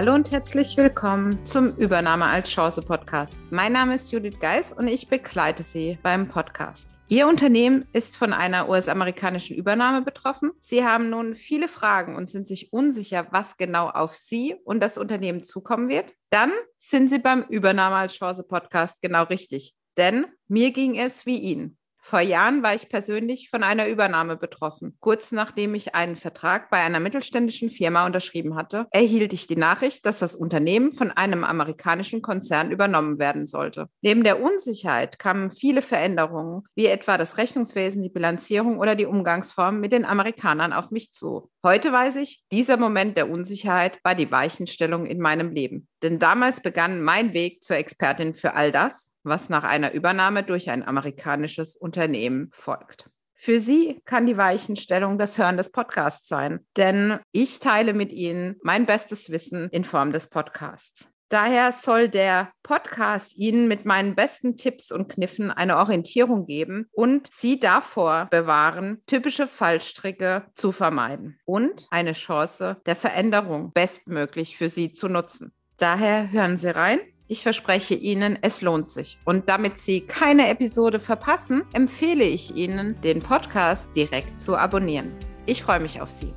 Hallo und herzlich willkommen zum Übernahme als Chance Podcast. Mein Name ist Judith Geis und ich begleite Sie beim Podcast. Ihr Unternehmen ist von einer US-amerikanischen Übernahme betroffen. Sie haben nun viele Fragen und sind sich unsicher, was genau auf Sie und das Unternehmen zukommen wird. Dann sind Sie beim Übernahme als Chance Podcast genau richtig. Denn mir ging es wie Ihnen. Vor Jahren war ich persönlich von einer Übernahme betroffen. Kurz nachdem ich einen Vertrag bei einer mittelständischen Firma unterschrieben hatte, erhielt ich die Nachricht, dass das Unternehmen von einem amerikanischen Konzern übernommen werden sollte. Neben der Unsicherheit kamen viele Veränderungen, wie etwa das Rechnungswesen, die Bilanzierung oder die Umgangsform mit den Amerikanern auf mich zu. Heute weiß ich, dieser Moment der Unsicherheit war die Weichenstellung in meinem Leben. Denn damals begann mein Weg zur Expertin für all das, was nach einer Übernahme durch ein amerikanisches Unternehmen folgt. Für Sie kann die Weichenstellung das Hören des Podcasts sein, denn ich teile mit Ihnen mein bestes Wissen in Form des Podcasts. Daher soll der Podcast Ihnen mit meinen besten Tipps und Kniffen eine Orientierung geben und Sie davor bewahren, typische Fallstricke zu vermeiden und eine Chance der Veränderung bestmöglich für Sie zu nutzen. Daher hören Sie rein ich verspreche Ihnen, es lohnt sich. Und damit Sie keine Episode verpassen, empfehle ich Ihnen, den Podcast direkt zu abonnieren. Ich freue mich auf Sie.